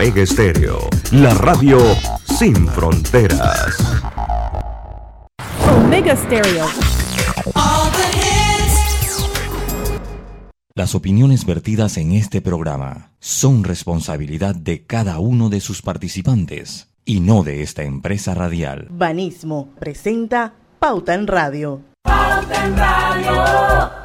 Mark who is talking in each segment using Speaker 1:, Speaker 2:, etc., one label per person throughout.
Speaker 1: Omega Estéreo, la radio sin fronteras.
Speaker 2: Omega Stereo.
Speaker 3: Las opiniones vertidas en este programa son responsabilidad de cada uno de sus participantes y no de esta empresa radial.
Speaker 2: Banismo presenta Pauta en Radio.
Speaker 4: Pauta en Radio.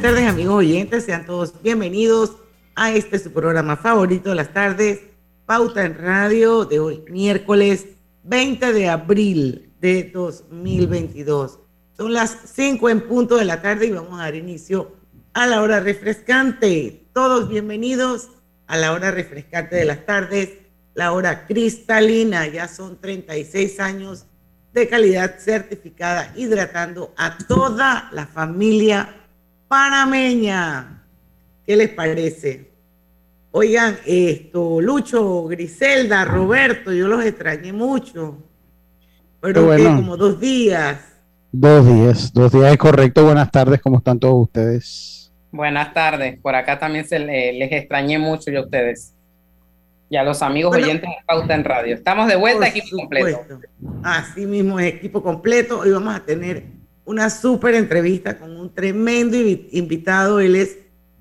Speaker 5: Buenas tardes amigos oyentes, sean todos bienvenidos a este su programa favorito de las tardes, Pauta en Radio de hoy, miércoles 20 de abril de 2022. Son las 5 en punto de la tarde y vamos a dar inicio a la hora refrescante. Todos bienvenidos a la hora refrescante de las tardes, la hora cristalina. Ya son 36 años de calidad certificada, hidratando a toda la familia panameña. ¿Qué les parece? Oigan, esto, Lucho, Griselda, Roberto, yo los extrañé mucho. Pero
Speaker 6: bueno.
Speaker 5: como dos días.
Speaker 6: Dos días, dos días es correcto. Buenas tardes, ¿cómo están todos ustedes?
Speaker 7: Buenas tardes, por acá también se le- les extrañé mucho yo a ustedes y a los amigos
Speaker 5: Bueno.
Speaker 7: oyentes de Pauta en Radio. Estamos de vuelta, equipo completo.
Speaker 5: Así mismo equipo completo. Hoy vamos a tener una súper entrevista con un tremendo invi- invitado. Él es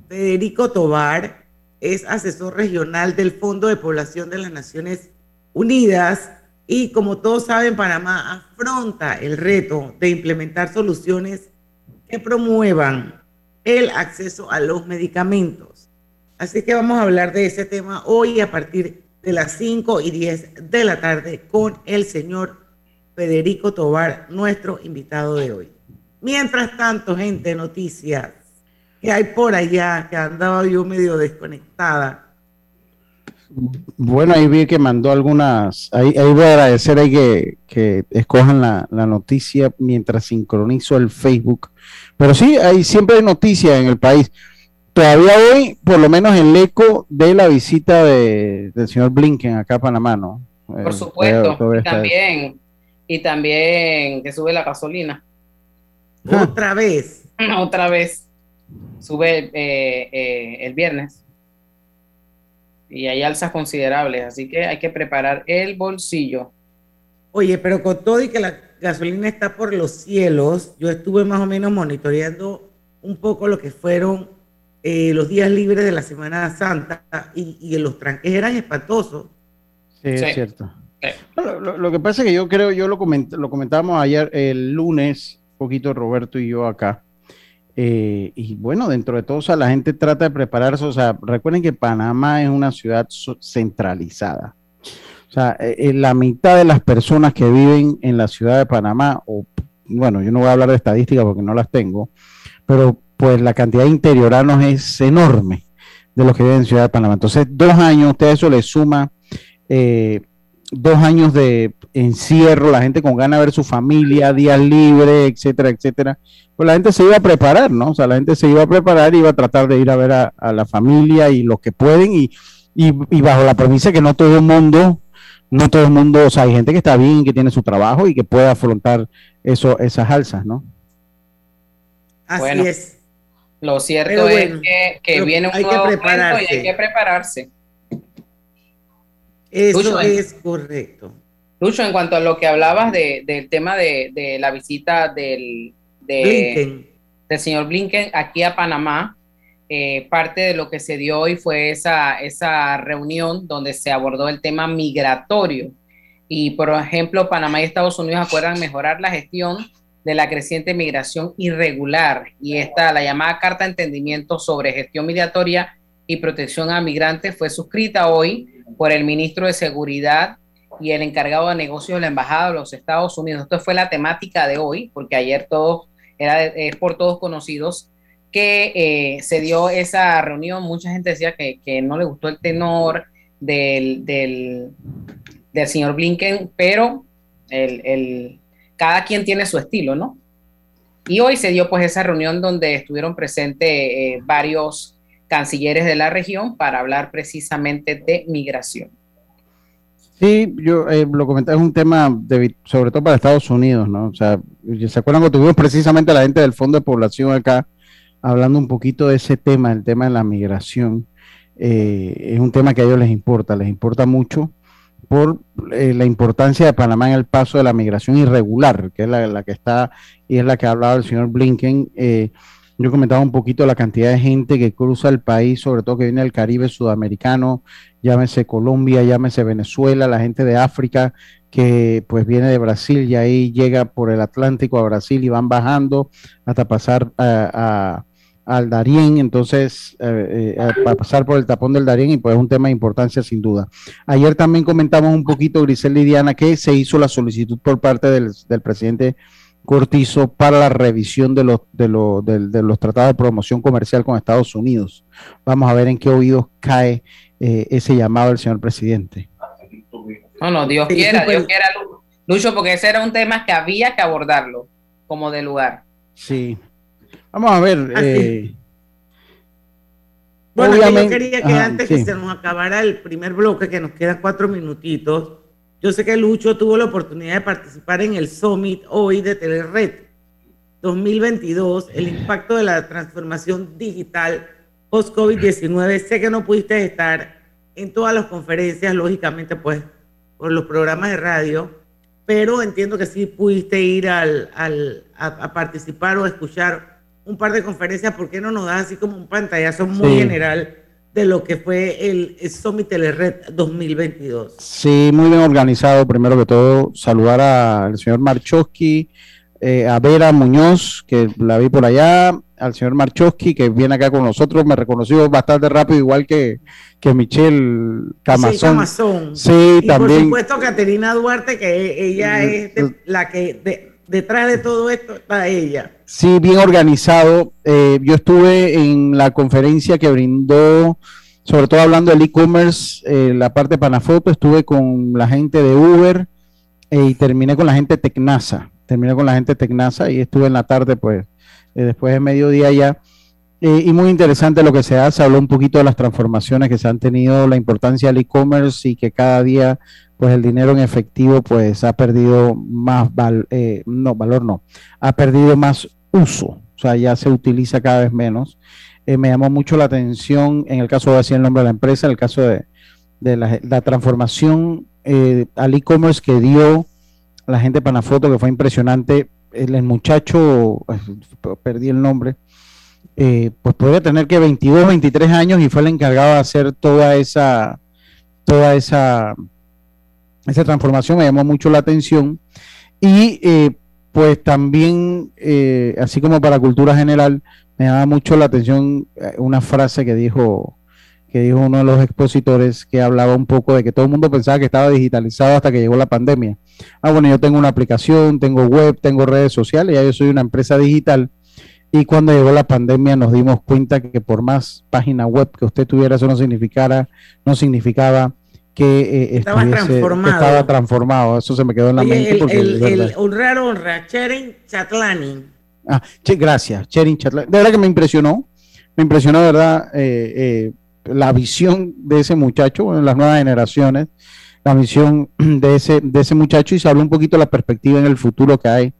Speaker 5: Federico Tobar, es asesor regional del Fondo de Población de las Naciones Unidas y como todos saben, Panamá afronta el reto de implementar soluciones que promuevan el acceso a los medicamentos. Así que vamos a hablar de ese tema hoy a partir de las 5 y 10 de la tarde con el señor Federico Tobar, nuestro invitado de hoy. Mientras tanto, gente, noticias que hay por allá, que andaba yo medio desconectada.
Speaker 6: Bueno, ahí vi que mandó algunas. Ahí, ahí voy a agradecer ahí que, que escojan la, la noticia mientras sincronizo el Facebook. Pero sí, hay siempre hay noticias en el país. Todavía hoy, por lo menos el eco de la visita de, del señor Blinken acá a Panamá, ¿no? Eh,
Speaker 7: Por supuesto,
Speaker 6: todavía
Speaker 7: y también, y también que sube la gasolina.
Speaker 5: Otra vez.
Speaker 7: otra vez, sube eh, eh, el viernes y hay alzas considerables, así que hay que preparar el bolsillo.
Speaker 5: Oye, pero con todo y que la gasolina está por los cielos, yo estuve más o menos monitoreando un poco lo que fueron eh, los días libres de la Semana Santa y, y los tranques eran espantosos.
Speaker 6: Sí,
Speaker 7: Sí.
Speaker 6: es cierto.
Speaker 7: Sí.
Speaker 6: Lo, lo- lo que pasa es que yo creo, yo lo, coment- lo comentábamos ayer, el lunes, un poquito Roberto y yo acá. eh, y bueno, dentro de todo, o sea, la gente trata de prepararse. O sea, recuerden que Panamá es una ciudad centralizada. O sea, eh, eh, la mitad de las personas que viven en la ciudad de Panamá, o bueno, yo no voy a hablar de estadísticas porque no las tengo, pero pues la cantidad de interioranos es enorme de los que viven en Ciudad de Panamá. Entonces, dos años, usted eso le suma dos años de encierro, la gente con ganas de ver su familia, días libres, etcétera, etcétera. Pues la gente se iba a preparar, ¿no? O sea, la gente se iba a preparar, iba a tratar de ir a ver a, a la familia y los que pueden, y, y, y bajo la premisa que no todo el mundo, no todo el mundo, o sea, hay gente que está bien, que tiene su trabajo y que puede afrontar eso, esas alzas, ¿no?
Speaker 5: Así
Speaker 7: Bueno.
Speaker 5: es.
Speaker 7: Lo cierto es que, que viene un
Speaker 5: hay que
Speaker 7: nuevo momento y hay que prepararse.
Speaker 5: Eso
Speaker 7: Lucho,
Speaker 5: es correcto.
Speaker 7: Lucho, en cuanto a lo que hablabas de, del tema de, de la visita del, de-
Speaker 5: Blinken.
Speaker 7: del señor Blinken aquí a Panamá, eh, parte de lo que se dio hoy fue esa, esa reunión donde se abordó el tema migratorio. Y, por ejemplo, Panamá y Estados Unidos acuerdan mejorar la gestión de la creciente migración irregular y esta, la llamada Carta de Entendimiento sobre Gestión Migratoria y Protección a Migrantes fue suscrita hoy por el ministro de Seguridad y el encargado de negocios de la Embajada de los Estados Unidos. Esto fue la temática de hoy, porque ayer todos, era, es por todos conocidos, que eh, se dio esa reunión. Mucha gente decía que, que no le gustó el tenor del, del, del señor Blinken, pero el, el, cada quien tiene su estilo, ¿no? Y hoy se dio pues esa reunión donde estuvieron presentes eh, varios cancilleres de la región para hablar precisamente de migración.
Speaker 6: Sí, yo eh, lo comenté, es un tema de, sobre todo para Estados Unidos, ¿no? O sea, ¿se acuerdan que tuvimos precisamente a la gente del Fondo de Población acá hablando un poquito de ese tema, el tema de la migración? Eh, es un tema que a ellos les importa, les importa mucho por eh, la importancia de Panamá en el paso de la migración irregular, que es la, que está y es la que ha hablado el señor Blinken. Eh, yo comentaba un poquito la cantidad de gente que cruza el país, sobre todo que viene del Caribe sudamericano, llámese Colombia, llámese Venezuela, la gente de África que pues viene de Brasil y ahí llega por el Atlántico a Brasil y van bajando hasta pasar a al Darién, entonces, eh, eh, para pasar por el tapón del Darién, y pues es un tema de importancia sin duda. Ayer también comentamos un poquito, Grisel Lidiana, que se hizo la solicitud por parte del, presidente Cortizo para la revisión de los, de, los tratados de promoción comercial con Estados Unidos. Vamos a ver en qué oídos cae eh, ese llamado del señor presidente.
Speaker 7: No, no, Dios quiera, Dios quiera, Lucho, porque ese era un tema que había que abordarlo como de lugar.
Speaker 6: Sí, Vamos a ver. Eh,
Speaker 5: bueno, yo quería que antes que se nos acabara el primer bloque, que nos quedan cuatro minutitos, yo sé que Lucho tuvo la oportunidad de participar en el Summit hoy de Telered 2022, el impacto de la transformación digital post-COVID-19. Sé que no pudiste estar en todas las conferencias, lógicamente, pues, por los programas de radio, pero entiendo que sí pudiste ir al, al, a participar o escuchar un par de conferencias, ¿por qué no nos das así como un pantallazo muy general de lo que fue el, Summit Telered 2022?
Speaker 6: Sí, muy bien organizado. Primero que todo, saludar al señor Marchowski, eh, a Vera Muñoz, que la vi por allá, al señor Marchowski, que viene acá con nosotros, me reconoció bastante rápido, igual que, que Michelle Camazón.
Speaker 5: Sí, también. Por supuesto, Caterina Duarte, que ella es la que detrás de todo esto está ella.
Speaker 6: Sí, bien organizado. Eh, yo estuve en la conferencia que brindó, sobre todo hablando del e-commerce, eh, la parte de Panafoto, estuve con la gente de Uber eh, y terminé con la gente Tecnasa. Terminé con la gente Tecnasa y estuve en la tarde, pues, después de mediodía ya. Y muy interesante lo que se hace, habló un poquito de las transformaciones que se han tenido, la importancia del e-commerce y que cada día pues el dinero en efectivo pues ha perdido más no valor no ha perdido más uso, o sea, ya se utiliza cada vez menos. Eh, me llamó mucho la atención, en el caso de decir el nombre de la empresa, en el caso de, la, transformación eh, al e-commerce que dio la gente de Panafoto, que fue impresionante. El, muchacho, pues, perdí el nombre, eh, pues podría tener que 22, 23 años y fue el encargado de hacer toda esa, toda esa, esa transformación. Me llamó mucho la atención. Y pues también, eh, así como para cultura general, me llama mucho la atención eh, una frase que dijo, que dijo uno de los expositores que hablaba un poco de que todo el mundo pensaba que estaba digitalizado hasta que llegó la pandemia. Ah, bueno, yo tengo una aplicación, tengo web, tengo redes sociales, ya yo soy una empresa digital. Y cuando llegó la pandemia nos dimos cuenta que por más página web que usted tuviera, eso no significara, no significaba que eh, estaba, transformado. estaba transformado. Eso se me quedó en la mente.
Speaker 5: El, porque el, el honra, honra, Cherin Chatlani.
Speaker 6: Ah, gracias, Cherin Chatlani. De verdad que me impresionó. Me impresionó, de verdad, eh, eh, la visión de ese muchacho, en las nuevas generaciones, la visión de ese, de ese muchacho y se habló un poquito de la perspectiva en el futuro que hay.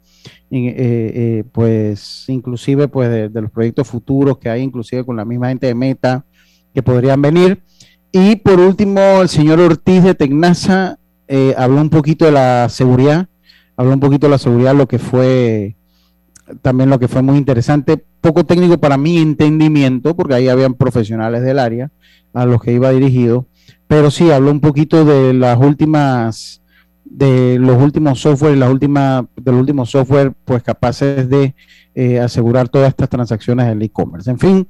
Speaker 6: Pues inclusive pues de, de los proyectos futuros que hay inclusive con la misma gente de Meta que podrían venir. Y por último, el señor Ortiz de Tecnasa eh, habló un poquito de la seguridad, habló un poquito de la seguridad, lo que fue también lo que fue muy interesante, poco técnico para mi entendimiento, porque ahí habían profesionales del área a los que iba dirigido, pero sí habló un poquito de las últimas, de los últimos software, las últimas, de los últimos software, pues capaces de eh, asegurar todas estas transacciones del e-commerce. En fin,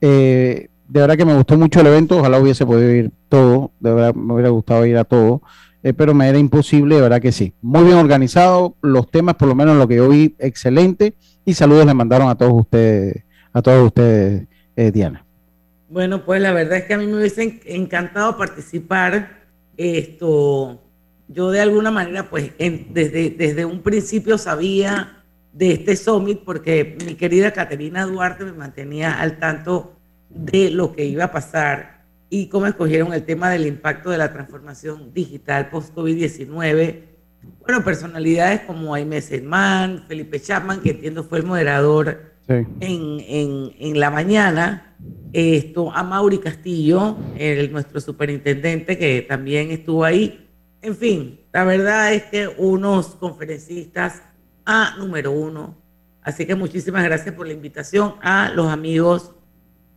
Speaker 6: eh, de verdad que me gustó mucho el evento, ojalá hubiese podido ir todo, de verdad me hubiera gustado ir a todo, eh, pero me era imposible, de verdad que sí. Muy bien organizado, los temas, por lo menos lo que yo vi, excelente, y saludos le mandaron a todos ustedes, a todos ustedes, Diana.
Speaker 5: Bueno, pues la verdad es que a mí me hubiese encantado participar. Esto, yo de alguna manera, pues desde, desde un principio sabía de este summit porque mi querida Caterina Duarte me mantenía al tanto de lo que iba a pasar. y cómo escogieron el tema del impacto de la transformación digital post-COVID-19. Bueno, personalidades como Aimee Selman, Felipe Chapman, que entiendo fue el moderador en, en, en, la mañana, esto, a Mauri Castillo, el, nuestro superintendente, que también estuvo ahí. En fin, la verdad es que unos conferencistas a número uno. Así que muchísimas gracias por la invitación a los amigos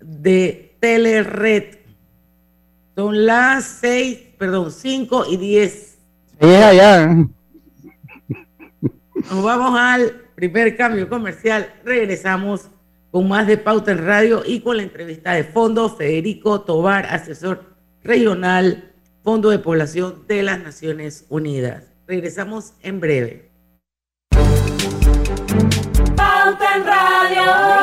Speaker 5: de Telered. Son las seis, perdón, cinco y diez.
Speaker 6: Ya, ya.
Speaker 5: Nos vamos al primer cambio comercial. Regresamos con más de Pauta en Radio y con la entrevista de fondo Federico Tobar, asesor regional, Fondo de Población de las Naciones Unidas. Regresamos en breve.
Speaker 8: Radio.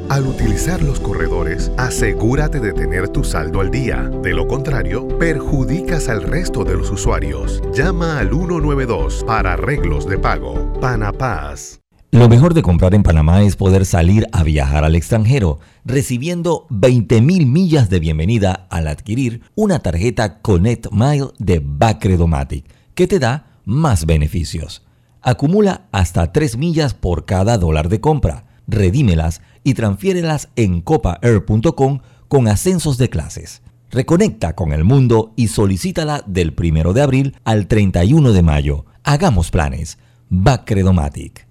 Speaker 9: Al utilizar los corredores, asegúrate de tener tu saldo al día. De lo contrario, perjudicas al resto de los usuarios. Llama al 192 para arreglos de pago. Panapaz.
Speaker 10: Lo mejor de comprar en Panamá es poder salir a viajar al extranjero, recibiendo 20.000 millas de bienvenida al adquirir una tarjeta Connect Mile de Bacredomatic, que te da más beneficios. Acumula hasta 3 millas por cada dólar de compra redímelas y transfiérelas en copaair.com con ascensos de clases. Reconecta con el mundo y solicítala del 1 de abril al 31 de mayo. Hagamos planes. Bacredomatic.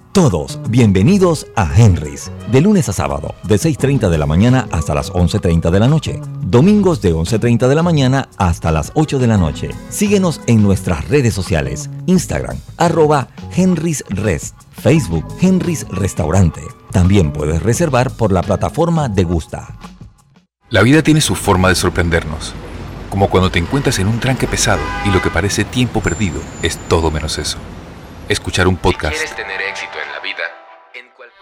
Speaker 10: Todos bienvenidos a Henry's, de lunes a sábado, de 6.30 de la mañana hasta las 11.30 de la noche. Domingos de 11.30 de la mañana hasta las 8 de la noche. Síguenos en nuestras redes sociales, Instagram, arroba Henry's Rest, Facebook, Henry's Restaurante. También puedes reservar por la plataforma de Gusta.
Speaker 11: La vida tiene su forma de sorprendernos, como cuando te encuentras en un tranque pesado y lo que parece tiempo perdido es todo menos eso. Escuchar un podcast.
Speaker 12: tener éxito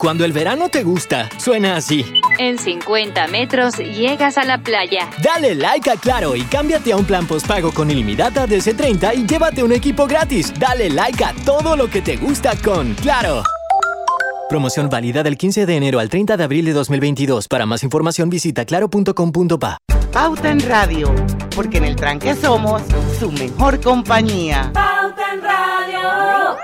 Speaker 13: Cuando el verano te gusta, suena así.
Speaker 14: En 50 metros llegas a la playa.
Speaker 13: Dale like a Claro y cámbiate a un plan postpago con ilimitada de C30 y llévate un equipo gratis. Dale like a todo lo que te gusta con Claro. Promoción válida del 15 de enero al 30 de abril de 2022. Para más información visita claro.com.pa.
Speaker 5: Pauta en Radio, porque en el tranque somos su mejor compañía.
Speaker 4: Pauta en Radio.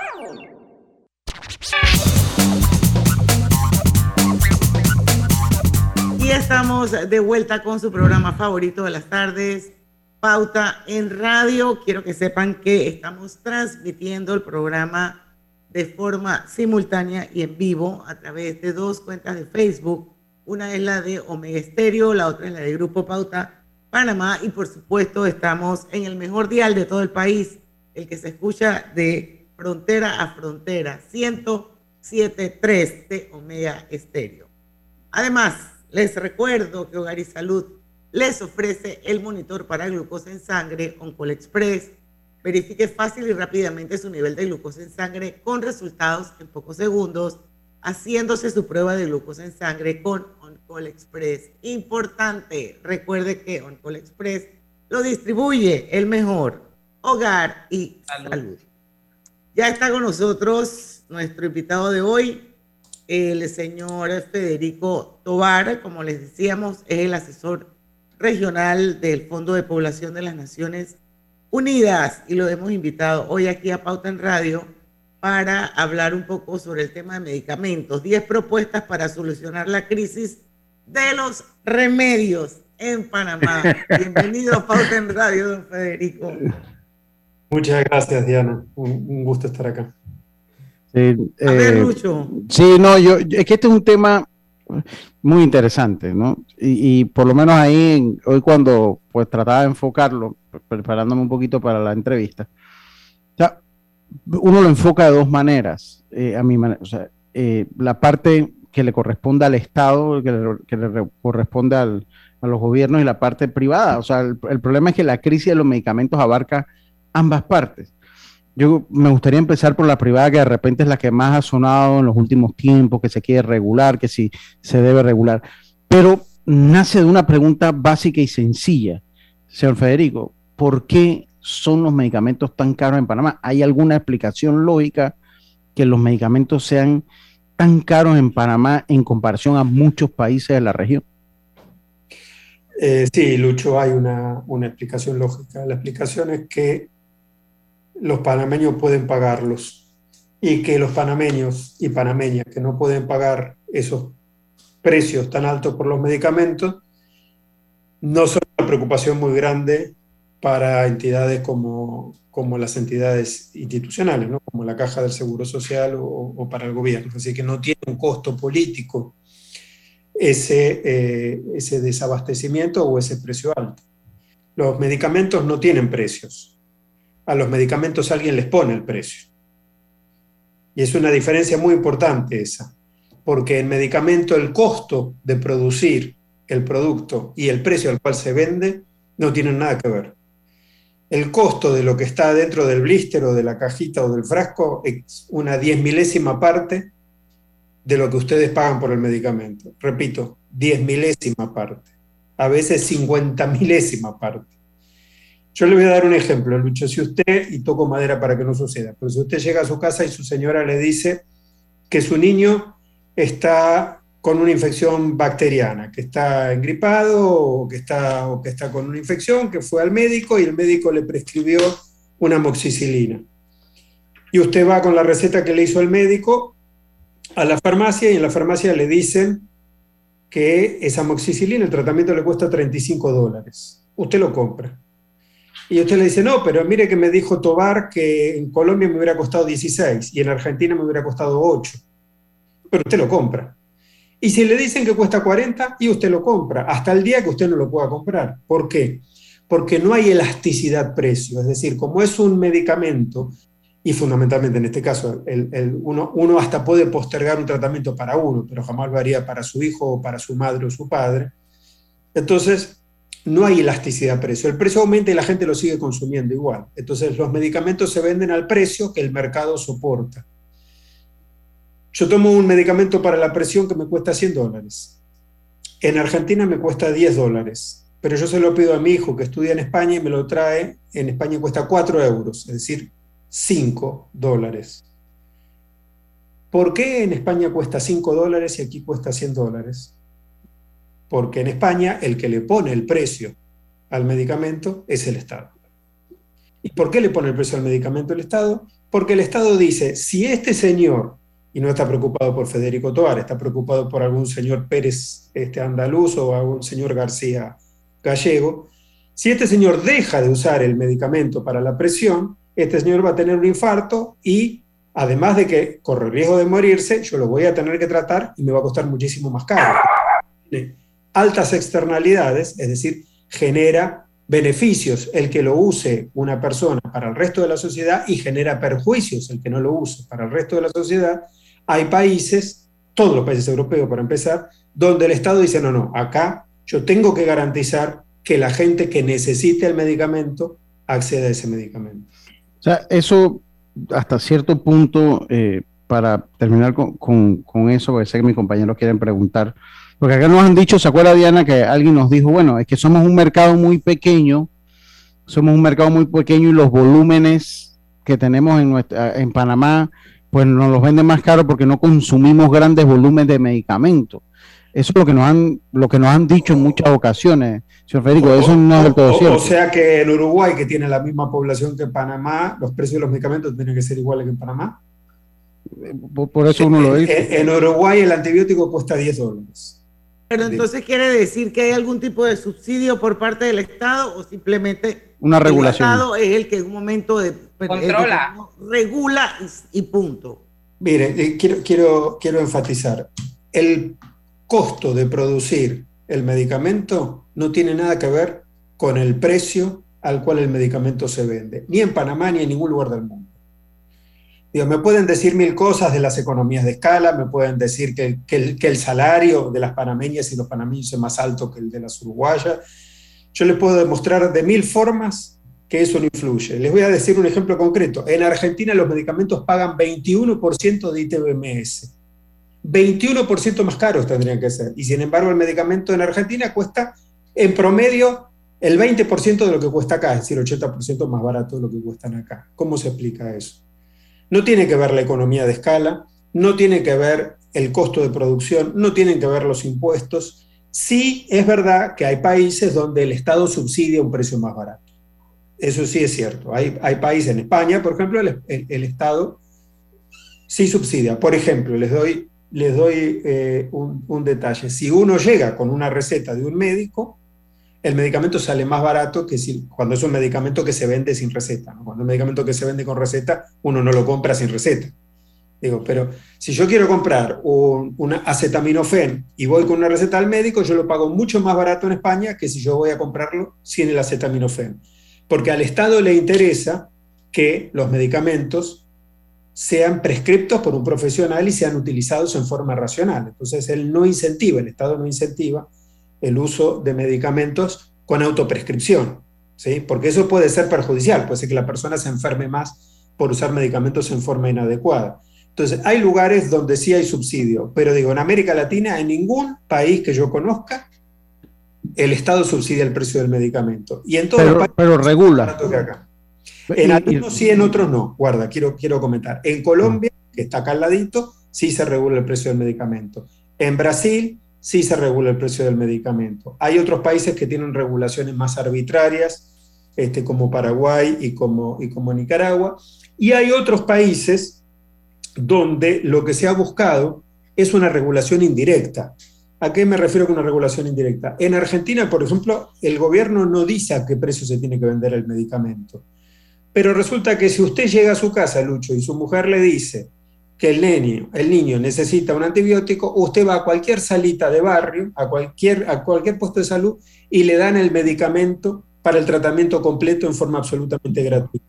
Speaker 5: Y estamos de vuelta con su programa favorito de las tardes, Pauta en Radio. Quiero que sepan que estamos transmitiendo el programa de forma simultánea y en vivo a través de dos cuentas de Facebook. Una es la de Omega Estéreo, la otra es la de Grupo Pauta Panamá y por supuesto estamos en el mejor dial de todo el país, el que se escucha de frontera a frontera, 107.3 de Omega Estéreo. Además, les recuerdo que Hogar y Salud les ofrece el monitor para glucosa en sangre Oncol Express. Verifique fácil y rápidamente su nivel de glucosa en sangre con resultados en pocos segundos, haciéndose su prueba de glucosa en sangre con Oncol Express. Importante, recuerde que Oncol Express lo distribuye el mejor Hogar y Salud. Ya está con nosotros nuestro invitado de hoy, el señor Federico Tobar, como les decíamos, es el asesor regional del Fondo de Población de las Naciones Unidas y lo hemos invitado hoy aquí a Pauta en Radio para hablar un poco sobre el tema de medicamentos. Diez propuestas para solucionar la crisis de los remedios en Panamá. Bienvenido a Pauta en Radio, don Federico.
Speaker 15: Muchas gracias, Diana. Un, un gusto estar acá.
Speaker 6: Sí,
Speaker 5: A ver,
Speaker 6: eh,
Speaker 5: Lucho.
Speaker 6: Sí, no, yo, es que este es un tema muy interesante, ¿no? Y, y por lo menos ahí, en- hoy cuando pues trataba de enfocarlo, pre- preparándome un poquito para la entrevista, o sea, uno lo enfoca de dos maneras, eh, a mi manera, o sea, eh, la parte que le corresponde al Estado, que le, que le re- corresponde al- a los gobiernos y la parte privada. O sea, el, el problema es que la crisis de los medicamentos abarca ambas partes. Yo me gustaría empezar por la privada, que de repente es la que más ha sonado en los últimos tiempos, que se quiere regular, que si se debe regular. Pero nace de una pregunta básica y sencilla, señor Federico, ¿por qué son los medicamentos tan caros en Panamá? ¿Hay alguna explicación lógica que los medicamentos sean tan caros en Panamá en comparación a muchos países de la región?
Speaker 15: Eh, sí, Lucho, hay una, una explicación lógica. La explicación es que los panameños pueden pagarlos y que los panameños y panameñas que no pueden pagar esos precios tan altos por los medicamentos no son una preocupación muy grande para entidades como, como las entidades institucionales, ¿no? como la Caja del Seguro Social o, para el gobierno. Así que no tiene un costo político ese, eh, ese desabastecimiento o ese precio alto. Los medicamentos no tienen precios. A los medicamentos alguien les pone el precio. Y es una diferencia muy importante esa, porque el medicamento, el costo de producir el producto y el precio al cual se vende no tienen nada que ver. El costo de lo que está dentro del blister o de la cajita o del frasco es una diez milésima parte de lo que ustedes pagan por el medicamento. Repito, diez milésima parte. A veces cincuenta milésima parte. Yo le voy a dar un ejemplo, Lucho. Si usted, y toco madera para que no suceda, pero si usted llega a su casa y su señora le dice que su niño está con una infección bacteriana, que está engripado o que está, o que está con una infección, que fue al médico y el médico le prescribió una moxicilina. Y usted va con la receta que le hizo el médico a la farmacia y en la farmacia le dicen que esa moxicilina, el tratamiento le cuesta 35 dólares. Usted lo compra. Y usted le dice, no, pero mire que me dijo Tobar que en Colombia me hubiera costado 16 y en Argentina me hubiera costado 8. Pero usted lo compra. Y si le dicen que cuesta 40, y usted lo compra, hasta el día que usted no lo pueda comprar. ¿Por qué? Porque no hay elasticidad precio. Es decir, como es un medicamento, y fundamentalmente en este caso, el, uno, hasta puede postergar un tratamiento para uno, pero jamás lo haría para su hijo o para su madre o su padre. Entonces, no hay elasticidad de precio. El precio aumenta y la gente lo sigue consumiendo igual. Entonces los medicamentos se venden al precio que el mercado soporta. Yo tomo un medicamento para la presión que me cuesta 100 dólares. En Argentina me cuesta 10 dólares, pero yo se lo pido a mi hijo que estudia en España y me lo trae. En España cuesta 4 euros, es decir, 5 dólares. ¿Por qué en España cuesta 5 dólares y aquí cuesta 100 dólares? Porque en España el que le pone el precio al medicamento es el Estado. ¿Y por qué le pone el precio al medicamento el Estado? Porque el Estado dice, si este señor, y no está preocupado por Federico Toar, está preocupado por algún señor Pérez este, andaluz o algún señor García gallego, si este señor deja de usar el medicamento para la presión, este señor va a tener un infarto y además de que corre riesgo de morirse, yo lo voy a tener que tratar y me va a costar muchísimo más caro altas externalidades, es decir, genera beneficios el que lo use una persona para el resto de la sociedad y genera perjuicios el que no lo use para el resto de la sociedad, hay países, todos los países europeos para empezar, donde el Estado dice, no, no, acá yo tengo que garantizar que la gente que necesite el medicamento acceda a ese medicamento.
Speaker 6: O sea, eso hasta cierto punto, eh, para terminar con, con eso, porque sé que mis compañeros quieren preguntar, porque acá nos han dicho, ¿se acuerda Diana que alguien nos dijo, bueno, es que somos un mercado muy pequeño, somos un mercado muy pequeño y los volúmenes que tenemos en, nuestra, en Panamá, pues nos los venden más caro porque no consumimos grandes volúmenes de medicamentos. Eso es lo que nos han, lo que nos han dicho en mumuchas ocasiones, señor Federico, eso no es del todo cierto.
Speaker 15: O sea que en Uruguay, que tiene la misma población que Panamá, los precios de los medicamentos tienen que ser iguales que en Panamá.
Speaker 6: Por, eso uno lo
Speaker 15: dice. En, en Uruguay el antibiótico cuesta 10 dólares.
Speaker 5: Pero entonces quiere decir que hay algún tipo de subsidio por parte del Estado o simplemente
Speaker 6: una regulación.
Speaker 5: El Estado es el que en un momento de
Speaker 7: controla,
Speaker 5: regula y punto.
Speaker 15: Mire, eh, quiero, quiero, quiero enfatizar, el costo de producir el medicamento no tiene nada que ver con el precio al cual el medicamento se vende, ni en Panamá ni en ningún lugar del mundo me pueden decir mil cosas de las economías de escala, me pueden decir que, el, salario de las panameñas y los panameños es más alto que el de las uruguayas. Yo les puedo demostrar de mil formas que eso no influye. Les voy a decir un ejemplo concreto. En Argentina los medicamentos pagan 21% de ITBMS. 21% más caros tendrían que ser. Y sin embargo el medicamento en Argentina cuesta en promedio el 20% de lo que cuesta acá, es decir, 80% más barato de lo que cuestan acá. ¿Cómo se explica eso? No tiene que ver la economía de escala, no tiene que ver el costo de producción, no tienen que ver los impuestos. Sí es verdad que hay países donde el Estado subsidia un precio más barato. Eso sí es cierto. Hay, hay países, en España, por ejemplo, el, Estado sí subsidia. Por ejemplo, les doy, les doy eh, un, detalle. Si uno llega con una receta de un médico, el medicamento sale más barato que si, cuando es un medicamento que se vende sin receta. Cuando es un medicamento que se vende con receta, uno no lo compra sin receta. Digo, pero si yo quiero comprar un, acetaminofén y voy con una receta al médico, yo lo pago mucho más barato en España que si yo voy a comprarlo sin el acetaminofén. Porque al Estado le interesa que los medicamentos sean prescriptos por un profesional y sean utilizados en forma racional. Entonces, él no incentiva, el Estado no incentiva el uso de medicamentos con autoprescripción, ¿sí? porque eso puede ser perjudicial, puede ser que la persona se enferme más por usar medicamentos en forma inadecuada. Entonces, hay lugares donde sí hay subsidio, pero digo, en América Latina, en ningún país que yo conozca, el Estado subsidia el precio del medicamento. Y en todo
Speaker 6: Pero,
Speaker 15: país
Speaker 6: pero regula.
Speaker 15: que acá. En algunos sí, en otros no. Guarda, quiero, quiero comentar. En Colombia, que está acá al ladito, sí se regula el precio del medicamento. En Brasil, sí se regula el precio del medicamento. Hay otros países que tienen regulaciones más arbitrarias, este, como Paraguay y como, y como Nicaragua. Y hay otros países donde lo que se ha buscado es una regulación indirecta. ¿A qué me refiero con una regulación indirecta? En Argentina, por ejemplo, el gobierno no dice a qué precio se tiene que vender el medicamento. Pero resulta que si usted llega a su casa, Lucho, y su mujer le dice que el niño, el niño necesita un antibiótico, usted va a cualquier salita de barrio, a cualquier, a cualquier puesto de salud, y le dan el medicamento para el tratamiento completo en forma absolutamente gratuita.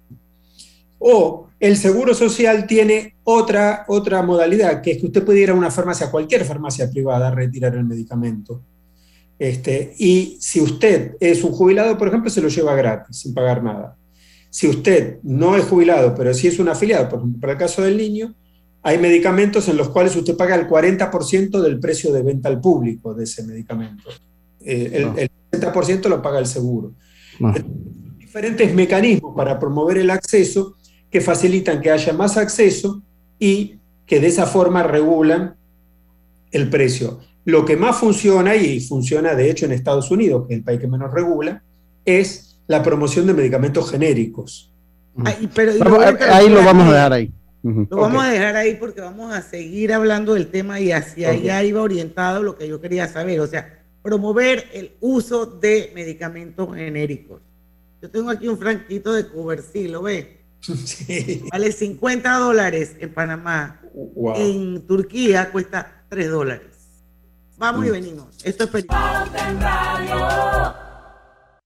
Speaker 15: O el seguro social tiene otra, otra modalidad, que es que usted puede ir a una farmacia, a cualquier farmacia privada, a retirar el medicamento. Este, y si usted es un jubilado, por ejemplo, se lo lleva gratis, sin pagar nada. Si usted no es jubilado, pero sí es un afiliado, por ejemplo, para el caso del niño, hay medicamentos en los cuales usted paga el 40% del precio de venta al público de ese medicamento. Eh, el,
Speaker 6: Ah.
Speaker 15: el 60% lo paga el seguro.
Speaker 6: Ah.
Speaker 15: Diferentes mecanismos para promover el acceso que facilitan que haya más acceso y que de esa forma regulan el precio. Lo que más funciona, y funciona de hecho en Estados Unidos, que es el país que menos regula, es la promoción de medicamentos genéricos.
Speaker 5: Pero,
Speaker 6: Vamos,
Speaker 5: Roberto,
Speaker 6: ahí lo vamos a dejar ahí.
Speaker 5: Lo vamos a dejar ahí porque vamos a seguir hablando del tema y hacia allá iba orientado lo que yo quería saber. O sea, promover el uso de medicamentos genéricos. Yo tengo aquí un franquito de Cubersil, ¿lo ve? Vale 50 dólares en Panamá.
Speaker 15: Wow.
Speaker 5: En Turquía cuesta 3 dólares. Vamos y
Speaker 6: Mm.
Speaker 5: venimos. Esto es periodismo.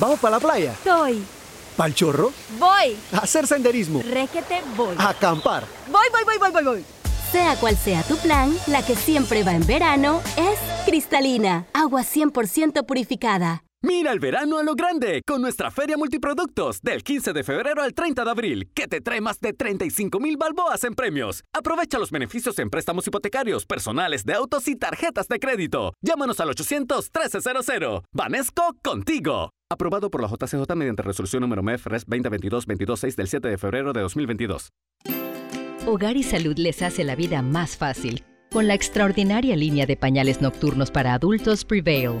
Speaker 13: ¿Vamos para la playa?
Speaker 16: Soy.
Speaker 13: ¿Pal chorro?
Speaker 16: Voy.
Speaker 13: ¿A hacer senderismo?
Speaker 16: Requete voy.
Speaker 13: ¿A acampar?
Speaker 16: Voy, voy, voy, voy, voy, voy. Sea cual sea tu plan, la que siempre va en verano es cristalina, agua 100% purificada.
Speaker 17: Mira el verano a lo grande con nuestra feria multiproductos del 15 de febrero al 30 de abril, que te trae más de 35 mil balboas en premios. Aprovecha los beneficios en préstamos hipotecarios, personales de autos y tarjetas de crédito. Llámanos al 800-1300. Vanesco contigo. Aprobado por la JCJ mediante resolución número MEF RES 2022-226 del 7 de febrero de 2022.
Speaker 18: Hogar y Salud les hace la vida más fácil con la extraordinaria línea de pañales nocturnos para adultos Prevail.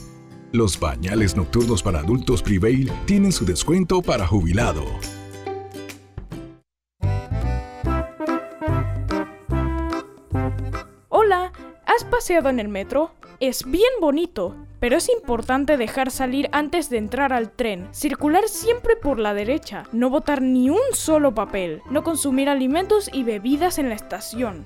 Speaker 19: Los bañales nocturnos para adultos Prevail tienen su descuento para jubilado.
Speaker 20: Hola, ¿has paseado en el metro? Es bien bonito, pero es importante dejar salir antes de entrar al tren, circular siempre por la derecha, no botar ni un solo papel, no consumir alimentos y bebidas en la estación.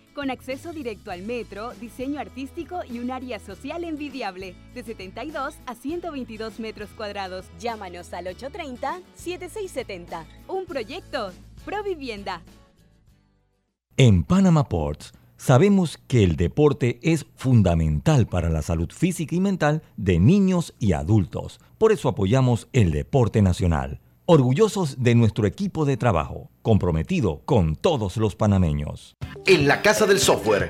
Speaker 21: Con acceso directo al metro, diseño artístico y un área social envidiable, de 72 a 122 metros cuadrados. Llámanos al 830-7670. Un proyecto, Provivienda.
Speaker 10: En Panama Ports sabemos que el deporte es fundamental para la salud física y mental de niños y adultos. Por eso apoyamos el deporte nacional. Orgullosos de nuestro equipo de trabajo, comprometido con todos los panameños.
Speaker 22: En la Casa del Software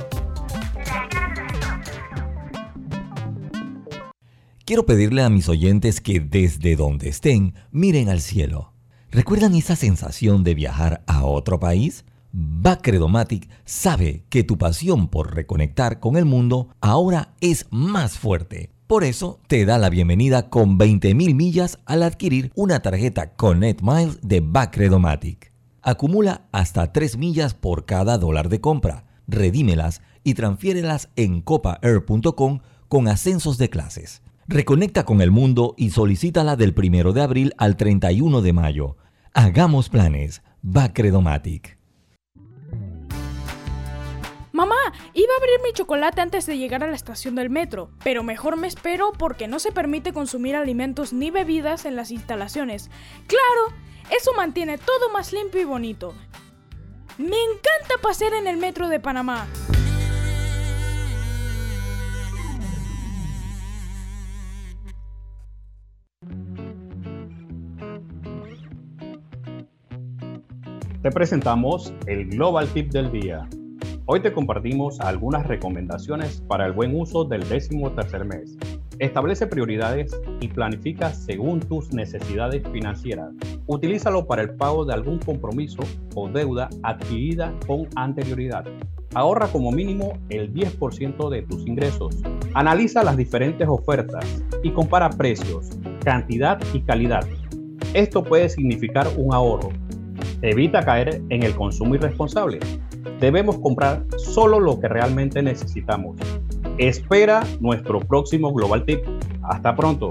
Speaker 10: Quiero pedirle a mis oyentes que desde donde estén miren al cielo. ¿Recuerdan esa sensación de viajar a otro país? Bacredomatic sabe que tu pasión por reconectar con el mundo ahora es más fuerte. Por eso te da la bienvenida con 20.000 millas al adquirir una tarjeta Connect Miles de Bacredomatic. Acumula hasta 3 millas por cada dólar de compra, redímelas y transfiérelas en copaair.com con ascensos de clases. Reconecta con el mundo y solicítala del 1 de abril al 31 de mayo. Hagamos planes. Bacredomatic.
Speaker 20: Mamá, iba a abrir mi chocolate antes de llegar a la estación del metro, pero mejor me espero porque no se permite consumir alimentos ni bebidas en las instalaciones. Claro, eso mantiene todo más limpio y bonito. Me encanta pasear en el metro de Panamá.
Speaker 23: Te presentamos el Global Tip del día. Hoy te compartimos algunas recomendaciones para el buen uso del décimo tercer mes. Establece prioridades y planifica según tus necesidades financieras. Utilízalo para el pago de algún compromiso o deuda adquirida con anterioridad. Ahorra como mínimo el 10% de tus ingresos. Analiza las diferentes ofertas y compara precios, cantidad y calidad. Esto puede significar un ahorro. Evita caer en el consumo irresponsable. Debemos comprar solo lo que realmente necesitamos. Espera nuestro próximo Global Tip. Hasta pronto.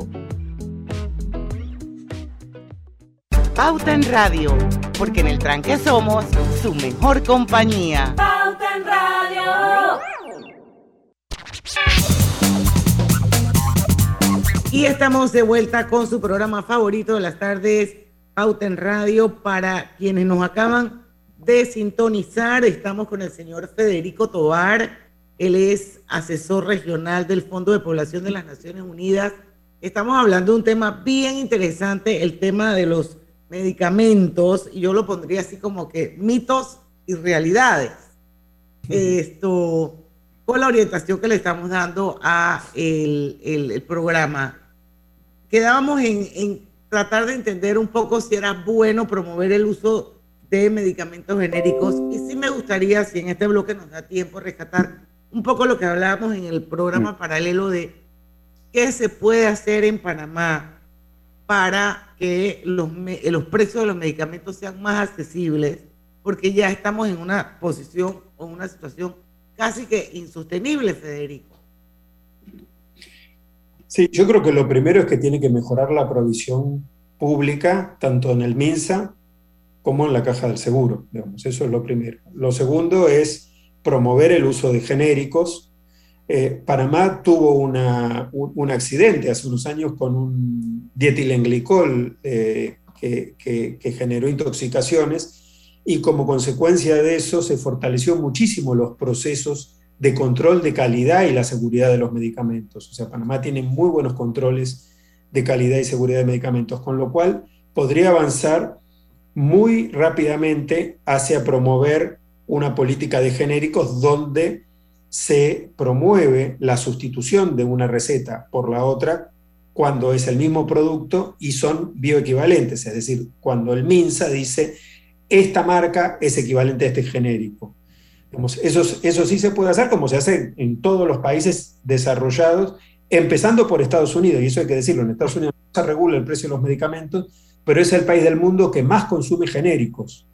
Speaker 5: Pauta en Radio, porque en el tranque somos su mejor compañía.
Speaker 4: Pauta en Radio.
Speaker 5: Y estamos de vuelta con su programa favorito de las tardes, Pauta en Radio. Para quienes nos acaban de sintonizar, estamos con el señor Federico Tobar. Él es asesor regional del Fondo de Población de las Naciones Unidas. Estamos hablando de un tema bien interesante, el tema de los medicamentos, y yo lo pondría así como que mitos y realidades. Esto, con la orientación que le estamos dando a el, el- el programa, quedábamos en, en tratar de entender un poco si era bueno promover el uso de medicamentos genéricos. Y sí me gustaría, si en este bloque nos da tiempo, rescatar un poco lo que hablábamos en el programa paralelo de qué se puede hacer en Panamá para que los, me- los precios de los medicamentos sean más accesibles, porque ya estamos en una posición o una situación casi que insostenible, Federico.
Speaker 15: Sí, yo creo que lo primero es que tiene que mejorar la provisión pública, tanto en el MINSA como en la caja del seguro. Eso es lo primero. Lo segundo es promover el uso de genéricos. Eh, Panamá tuvo un, un accidente hace unos años con un dietilenglicol eh, que, que- que generó intoxicaciones y como consecuencia de eso se fortaleció muchísimo los procesos de control de calidad y la seguridad de los medicamentos. O sea, Panamá tiene muy buenos controles de calidad y seguridad de medicamentos, con lo cual podría avanzar muy rápidamente hacia promover una política de genéricos donde se promueve la sustitución de una receta por la otra cuando es el mismo producto y son bioequivalentes, es decir, cuando el MINSA dice esta marca es equivalente a este genérico. Eso, eso sí se puede hacer como se hace en todos los países desarrollados empezando por Estados Unidos, y eso hay que decirlo, en Estados Unidos no se regula el precio de los medicamentos, pero es el país del mundo que más consume genéricos.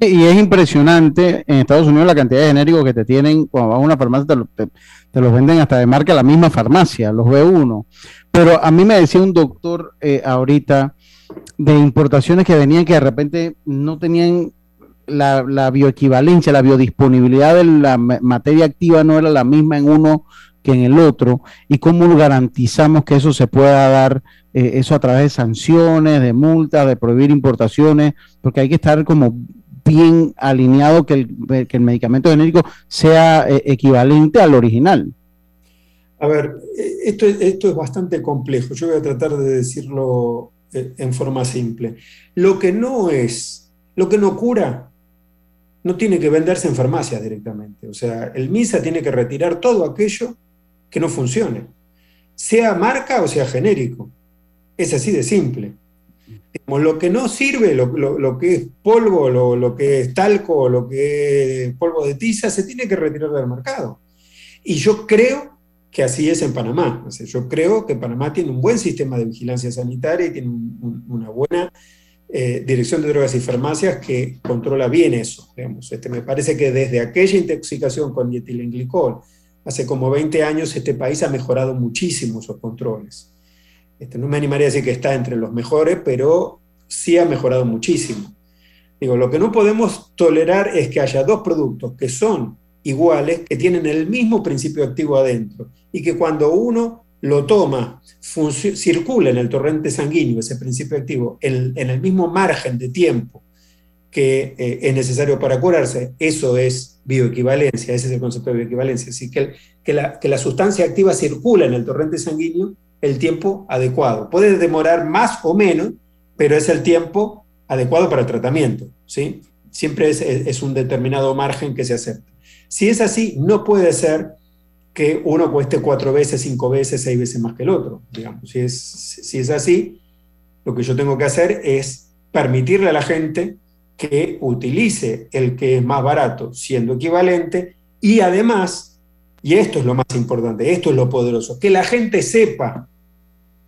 Speaker 6: Sí, y es impresionante en Estados Unidos la cantidad de genéricos que te tienen, cuando vas a una farmacia te, los venden hasta de marca la misma farmacia, los B1. Pero a mí me decía un doctor eh, ahorita de importaciones que venían que de repente no tenían la, bioequivalencia, la biodisponibilidad de la materia activa no era la misma en uno que en el otro y cómo garantizamos que eso se pueda dar, eh, eso a través de sanciones, de multas, de prohibir importaciones, porque hay que estar como bien alineado que el, que el medicamento genérico sea eh, equivalente al original.
Speaker 15: A ver, eh, esto, esto es bastante complejo, yo voy a tratar de decirlo en forma simple. Lo que no es, lo que no cura, no tiene que venderse en farmacias directamente. O sea, el MISA tiene que retirar todo aquello que no funcione, sea marca o sea genérico. Es así de simple. lo que no sirve, lo, que es polvo, lo, que es talco, lo que es polvo de tiza, se tiene que retirar del mercado. Y yo creo que así es en Panamá. yo creo que Panamá tiene un buen sistema de vigilancia sanitaria y tiene una buena eh, Dirección de Drogas y Farmacias que controla bien eso. Este, me parece que desde aquella intoxicación con dietilenglicol, hace como 20 años, este país ha mejorado muchísimo sus controles. Este, no me animaría a decir que está entre los mejores, pero sí ha mejorado muchísimo. Digo, lo que no podemos tolerar es que haya dos productos que son iguales, que tienen el mismo principio activo adentro, y que cuando uno lo toma, circula en el torrente sanguíneo, ese principio activo, en, el mismo margen de tiempo que eh, es necesario para curarse, eso es bioequivalencia, ese es el concepto de bioequivalencia. Así que, que, la, que la sustancia activa circula en el torrente sanguíneo el tiempo adecuado. Puede demorar más o menos, pero es el tiempo adecuado para el tratamiento. ¿sí? Siempre es, es un determinado margen que se acepta. Si es así, no puede ser que uno cueste cuatro veces, cinco veces, seis veces más que el otro. Digamos. Si, es, si es así, lo que yo tengo que hacer es permitirle a la gente que utilice el que es más barato siendo equivalente y además, y esto es lo más importante, esto es lo poderoso, que la gente sepa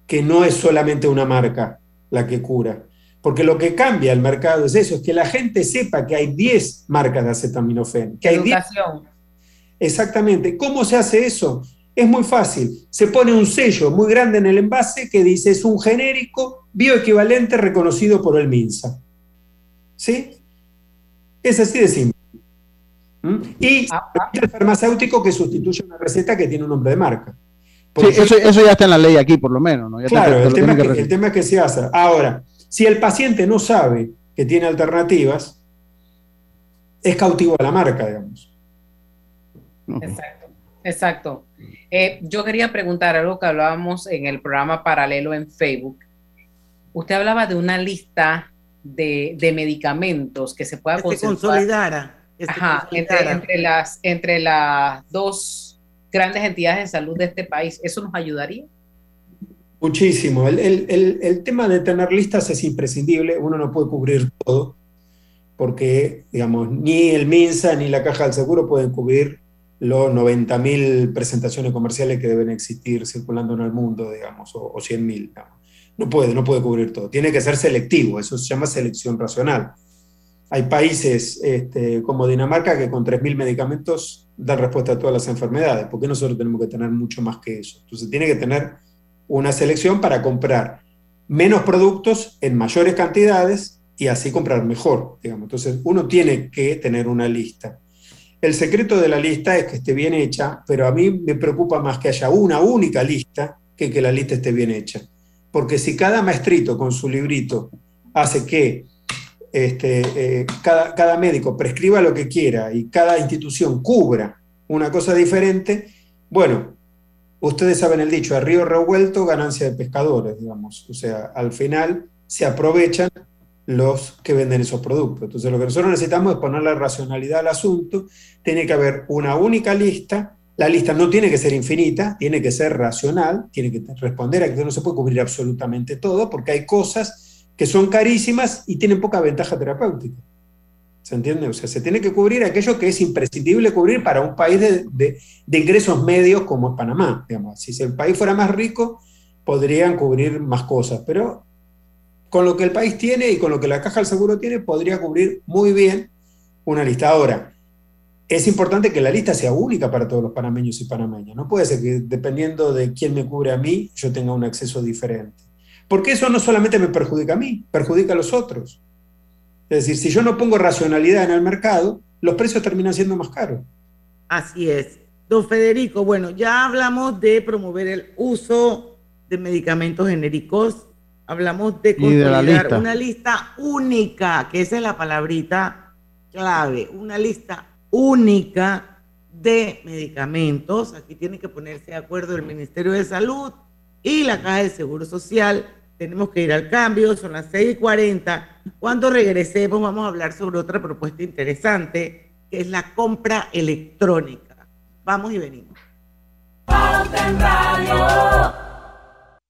Speaker 15: que no es solamente una marca la que cura. Porque lo que cambia el mercado es eso, es que la gente sepa que hay 10 marcas de acetaminofén, que hay 10 Exactamente. ¿Cómo se hace eso? Es muy fácil. Se pone un sello muy grande en el envase que dice es un genérico bioequivalente reconocido por el MINSA. ¿Sí? Es así de simple. ¿Mm? Y ah, ah. el farmacéutico que sustituye una receta que tiene un nombre de marca.
Speaker 6: Sí, eso, ya está en la ley aquí, por lo menos.
Speaker 15: claro, el, tema que, el tema es que se hace. Ahora, si el paciente no sabe que tiene alternativas, es cautivo de la marca, digamos.
Speaker 7: Exacto, exacto. Eh, yo quería preguntar algo que hablábamos en el programa paralelo en Facebook. Usted hablaba de una lista de, medicamentos que se pueda
Speaker 5: que consolidara.
Speaker 7: Ajá, Entre, las, entre las dos grandes entidades de salud de este país. ¿Eso nos ayudaría?
Speaker 15: Muchísimo. El, el, tema de tener listas es imprescindible. Uno no puede cubrir todo porque, digamos, ni el MINSA ni la Caja del Seguro pueden cubrir los 90.000 presentaciones comerciales que deben existir circulando en el mundo, digamos, o, o 100.000. No puede, no puede cubrir todo. Tiene que ser selectivo, eso se llama selección racional. Hay países este, como Dinamarca que con 3.000 medicamentos dan respuesta a todas las enfermedades. ¿Por qué nosotros tenemos que tener mucho más que eso? Entonces tiene que tener una selección para comprar menos productos en mayores cantidades y así comprar mejor. Digamos. Entonces uno tiene que tener una lista. El secreto de la lista es que esté bien hecha, pero a mí me preocupa más que haya una única lista que que la lista esté bien hecha. Porque si cada maestrito con su librito hace que este, eh, cada, cada médico prescriba lo que quiera y cada institución cubra una cosa diferente, bueno, ustedes saben el dicho, a río revuelto, ganancia de pescadores, digamos. O sea, al final se aprovechan los que venden esos productos. Entonces, lo que nosotros necesitamos es poner la racionalidad al asunto. Tiene que haber una única lista. La lista no tiene que ser infinita, tiene que ser racional, tiene que responder a que no se puede cubrir absolutamente todo, porque hay cosas que son carísimas y tienen poca ventaja terapéutica. ¿Se entiende? O sea, se tiene que cubrir aquello que es imprescindible cubrir para un país de, de ingresos medios como es Panamá. Digamos. Si el país fuera más rico, podrían cubrir más cosas, pero con lo que el país tiene y con lo que la Caja del Seguro tiene, podría cubrir muy bien una lista. Ahora, es importante que la lista sea única para todos los panameños y panameñas. No puede ser que dependiendo de quién me cubre a mí, yo tenga un acceso diferente. Porque eso no solamente me perjudica a mí, perjudica a los otros. Es decir, si yo no pongo racionalidad en el mercado, los precios terminan siendo más caros.
Speaker 5: Así es. Don Federico, bueno, ya hablamos de promover el uso de medicamentos genéricos, hablamos de consolidar una lista única, que esa es la palabrita clave, una lista única de medicamentos. Aquí tiene que ponerse de acuerdo el Ministerio de Salud y la Caja de Seguro Social. Tenemos que ir al cambio, son las 6 y 40. Cuando regresemos vamos a hablar sobre otra propuesta interesante, que es la compra electrónica. Vamos y venimos.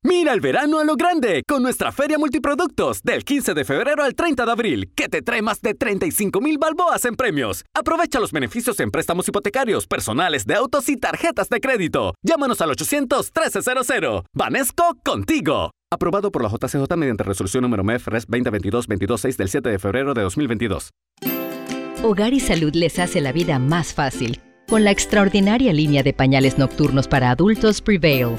Speaker 17: Mira el verano a lo grande con nuestra feria multiproductos del 15 de febrero al 30 de abril, que te trae más de 35 mil balboas en premios. Aprovecha los beneficios en préstamos hipotecarios, personales de autos y tarjetas de crédito. Llámanos al 800-1300. Vanesco contigo. Aprobado por la JCJ mediante resolución número MEF RES 2022-226 del 7 de febrero de 2022.
Speaker 18: Hogar y Salud les hace la vida más fácil con la extraordinaria línea de pañales nocturnos para adultos Prevail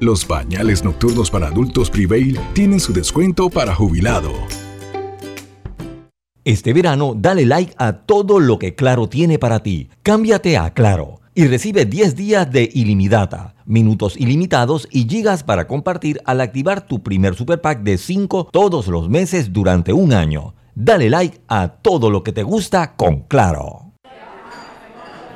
Speaker 19: Los bañales nocturnos para adultos Prevail tienen su descuento para jubilado.
Speaker 10: Este verano, dale like a todo lo que Claro tiene para ti. Cámbiate a Claro y recibe 10 días de ilimitada, minutos ilimitados y gigas para compartir al activar tu primer super pack de 5 todos los meses durante un año. Dale like a todo lo que te gusta con Claro.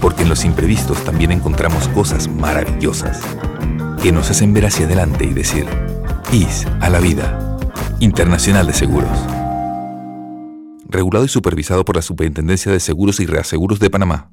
Speaker 24: Porque en los imprevistos también encontramos cosas maravillosas que nos hacen ver hacia adelante y decir, IS a la vida. Internacional de Seguros. Regulado y supervisado por la Superintendencia de Seguros y Reaseguros de Panamá.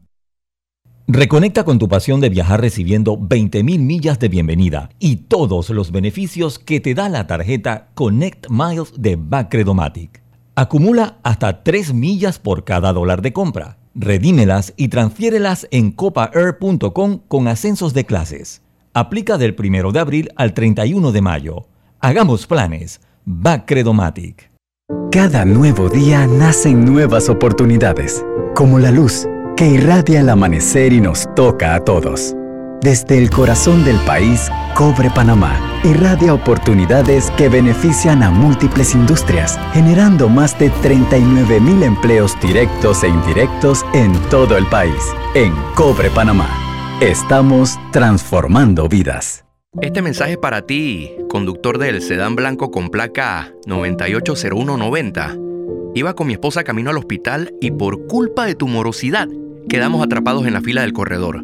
Speaker 10: Reconecta con tu pasión de viajar recibiendo 20.000 millas de bienvenida y todos los beneficios que te da la tarjeta Connect Miles de Bacredomatic. Acumula hasta 3 millas por cada dólar de compra. Redímelas y transfiérelas en copaair.com con ascensos de clases. Aplica del 1 de abril al 31 de mayo. Hagamos planes. Bacredomatic.
Speaker 25: Cada nuevo día nacen nuevas oportunidades, como la luz que irradia el amanecer y nos toca a todos. Desde el corazón del país, Cobre Panamá irradia oportunidades que benefician a múltiples industrias, generando más de 39 mil empleos directos e indirectos en todo el país. En Cobre Panamá, estamos transformando vidas.
Speaker 26: Este mensaje es para ti, conductor del sedán blanco con placa 980190. Iba con mi esposa camino al hospital y por culpa de tu morosidad quedamos atrapados en la fila del corredor.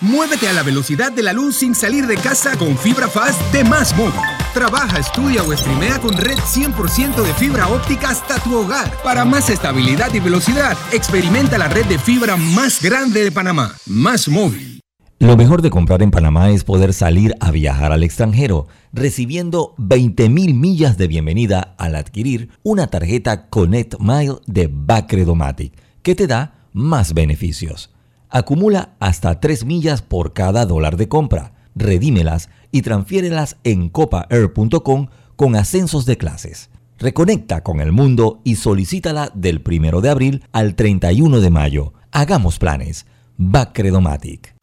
Speaker 27: Muévete a la velocidad de la luz sin salir de casa con fibra fast de Más Móvil. Trabaja, estudia o streamea con red 100% de fibra óptica hasta tu hogar. Para más estabilidad y velocidad, experimenta la red de fibra más grande de Panamá. Más Móvil.
Speaker 10: Lo mejor de comprar en Panamá es poder salir a viajar al extranjero, recibiendo 20.000 millas de bienvenida al adquirir una tarjeta Connect Mile de Bacredomatic, que te da más beneficios. Acumula hasta 3 millas por cada dólar de compra. Redímelas y transfiérelas en copaair.com con ascensos de clases. Reconecta con el mundo y solicítala del 1 de abril al 31 de mayo. Hagamos planes. Bacredomatic.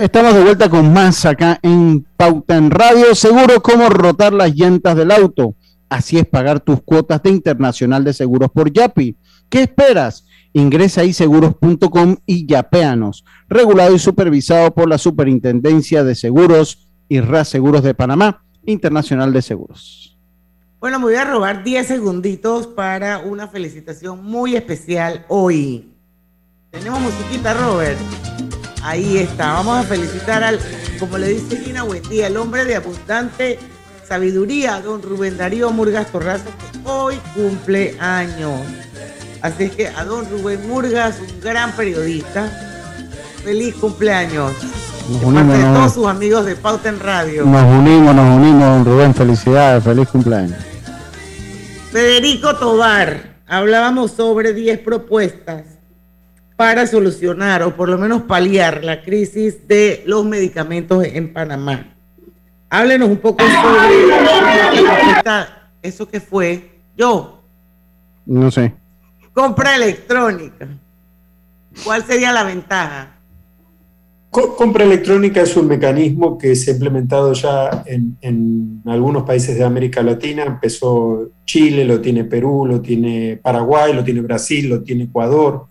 Speaker 6: Estamos de vuelta con más acá en Pauta en Radio. Seguro cómo rotar las llantas del auto. Así es pagar tus cuotas de Internacional de Seguros por Yapi. ¿Qué esperas? Ingresa ahí seguros.com y yapéanos. Regulado y supervisado por la Superintendencia de Seguros y RAS Seguros de Panamá, Internacional de Seguros.
Speaker 5: Bueno, me voy a robar 10 segunditos para una felicitación muy especial hoy. Tenemos musiquita, Robert. Ahí está. Vamos a felicitar al, como le dice Gina Buendía, el hombre de abundante sabiduría, don Rubén Darío Murgas Torrazo, que hoy cumple años. Así es que a don Rubén Murgas, un gran periodista, feliz cumpleaños.
Speaker 6: Nos
Speaker 5: De
Speaker 6: unimos,
Speaker 5: parte de todos sus amigos de Pauta en Radio.
Speaker 6: Nos unimos, nos unimos, don Rubén. Felicidades, feliz cumpleaños.
Speaker 5: Federico Tobar, hablábamos sobre 10 propuestas para solucionar o por lo menos paliar la crisis de los medicamentos en Panamá. Háblenos un poco sobre eso que fue yo,
Speaker 6: No sé.
Speaker 5: compra electrónica. ¿Cuál sería la ventaja?
Speaker 15: Co- compra electrónica es un mecanismo que se ha implementado ya en, en algunos países de América Latina. Empezó Chile, lo tiene Perú, lo tiene Paraguay, lo tiene Brasil, lo tiene Ecuador.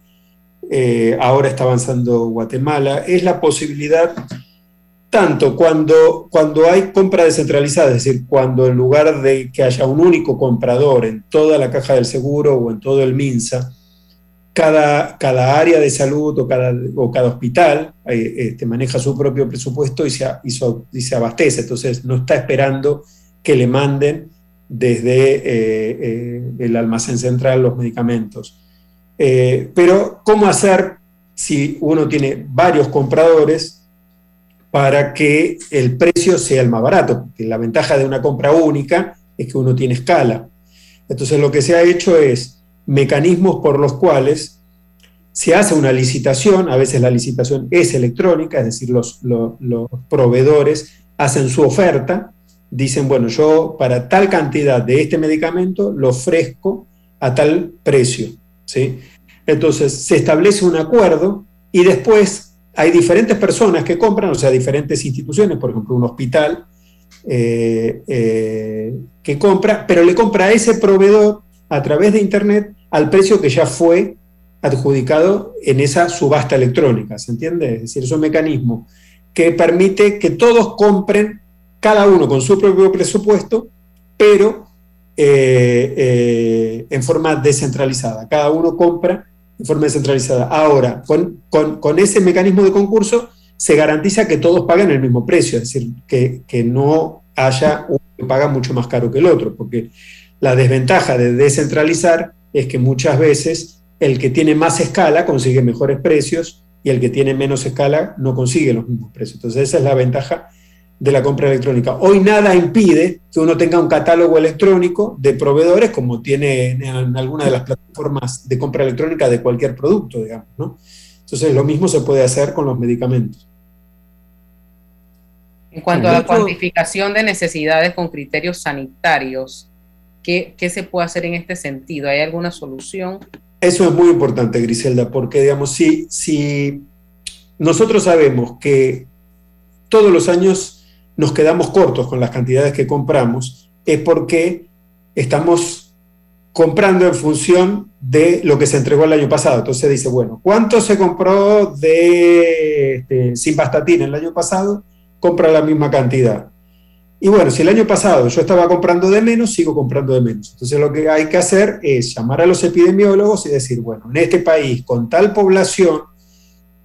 Speaker 15: Eh, ahora está avanzando Guatemala. Es la posibilidad, tanto cuando, cuando hay compra descentralizada, es decir, cuando en lugar de que haya un único comprador en toda la caja del seguro o en todo el MINSA, cada, cada área de salud o cada, o cada hospital eh, este, maneja su propio presupuesto y se, y se abastece. Entonces no está esperando que le manden desde eh, eh, el almacén central los medicamentos. Pero, ¿cómo hacer si uno tiene varios compradores para que el precio sea el más barato? La ventaja de una compra única es que uno tiene escala. Entonces, lo que se ha hecho es mecanismos por los cuales se hace una licitación, a veces la licitación es electrónica, es decir, los, los- los proveedores hacen su oferta, dicen, bueno, yo para tal cantidad de este medicamento lo ofrezco a tal precio. ¿sí? Entonces se establece un acuerdo y después hay diferentes personas que compran, o sea, diferentes instituciones, por ejemplo, un hospital eh, eh, que compra, pero le compra a ese proveedor a través de Internet al precio que ya fue adjudicado en esa subasta electrónica, ¿se entiende? Es decir, es un mecanismo que permite que todos compren, cada uno con su propio presupuesto, pero eh, en forma descentralizada. Cada uno compra en forma descentralizada. Ahora, con, con- con ese mecanismo de concurso se garantiza que todos paguen el mismo precio, es decir, que, que no haya uno que paga mucho más caro que el otro, porque la desventaja de descentralizar es que muchas veces el que tiene más escala consigue mejores precios y el que tiene menos escala no consigue los mismos precios. Entonces esa es la ventaja de la compra electrónica. Hoy nada impide que uno tenga un catálogo electrónico de proveedores como tiene en alguna de las plataformas de compra electrónica de cualquier producto, digamos, ¿no? Entonces lo mismo se puede hacer con los medicamentos.
Speaker 7: En cuanto a la cuantificación de necesidades con criterios sanitarios, ¿qué, ¿qué, se puede hacer en este sentido? ¿Hay alguna solución?
Speaker 15: Eso es muy importante, Griselda, porque digamos, si, si nosotros sabemos que todos los años nos quedamos cortos con las cantidades que compramos, es porque estamos comprando en función de lo que se entregó el año pasado. Entonces dice, bueno, ¿cuánto se compró de este, el año pasado? Compra la misma cantidad. Y bueno, si el año pasado yo estaba comprando de menos, sigo comprando de menos. Entonces lo que hay que hacer es llamar a los epidemiólogos y decir, bueno, en este país, con tal población,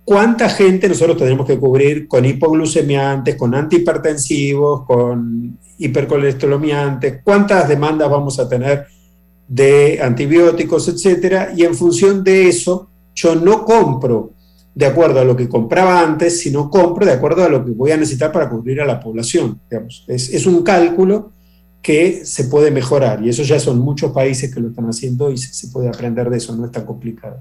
Speaker 15: cuánta gente nosotros tenemos que cubrir con hipoglucemiantes, con antihipertensivos, con hipercolesterolomiantes, cuántas demandas vamos a tener de antibióticos, etcétera, y en función de eso yo no compro de acuerdo a lo que compraba antes, sino compro de acuerdo a lo que voy a necesitar para cubrir a la población. Es, un cálculo que se puede mejorar y eso ya son muchos países que lo están haciendo y se puede aprender de eso, no es tan complicado.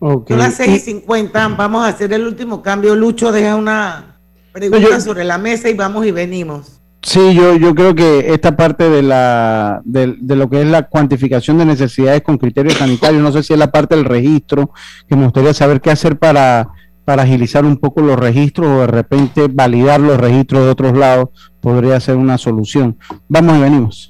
Speaker 5: Son las 6 y 50, vamos a hacer el último cambio. Lucho deja una pregunta sobre la mesa y vamos y venimos.
Speaker 6: Sí, yo, yo creo que esta parte de, la, de, lo que es la cuantificación de necesidades con criterios sanitarios, no sé si es la parte del registro, que me gustaría saber qué hacer para, para agilizar un poco los registros o de repente validar los registros de otros lados, podría ser una solución. Vamos y venimos.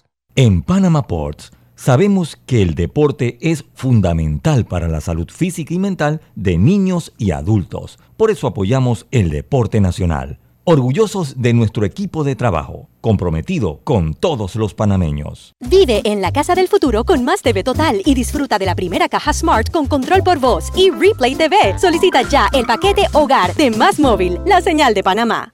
Speaker 10: En Panama Ports sabemos que el deporte es fundamental para la salud física y mental de niños y adultos. Por eso apoyamos el deporte nacional. Orgullosos de nuestro equipo de trabajo, comprometido con todos los panameños.
Speaker 28: Vive en la casa del futuro con más TV Total y disfruta de la primera caja Smart con control por voz y Replay TV. Solicita ya el paquete Hogar de Más Móvil, la señal de Panamá.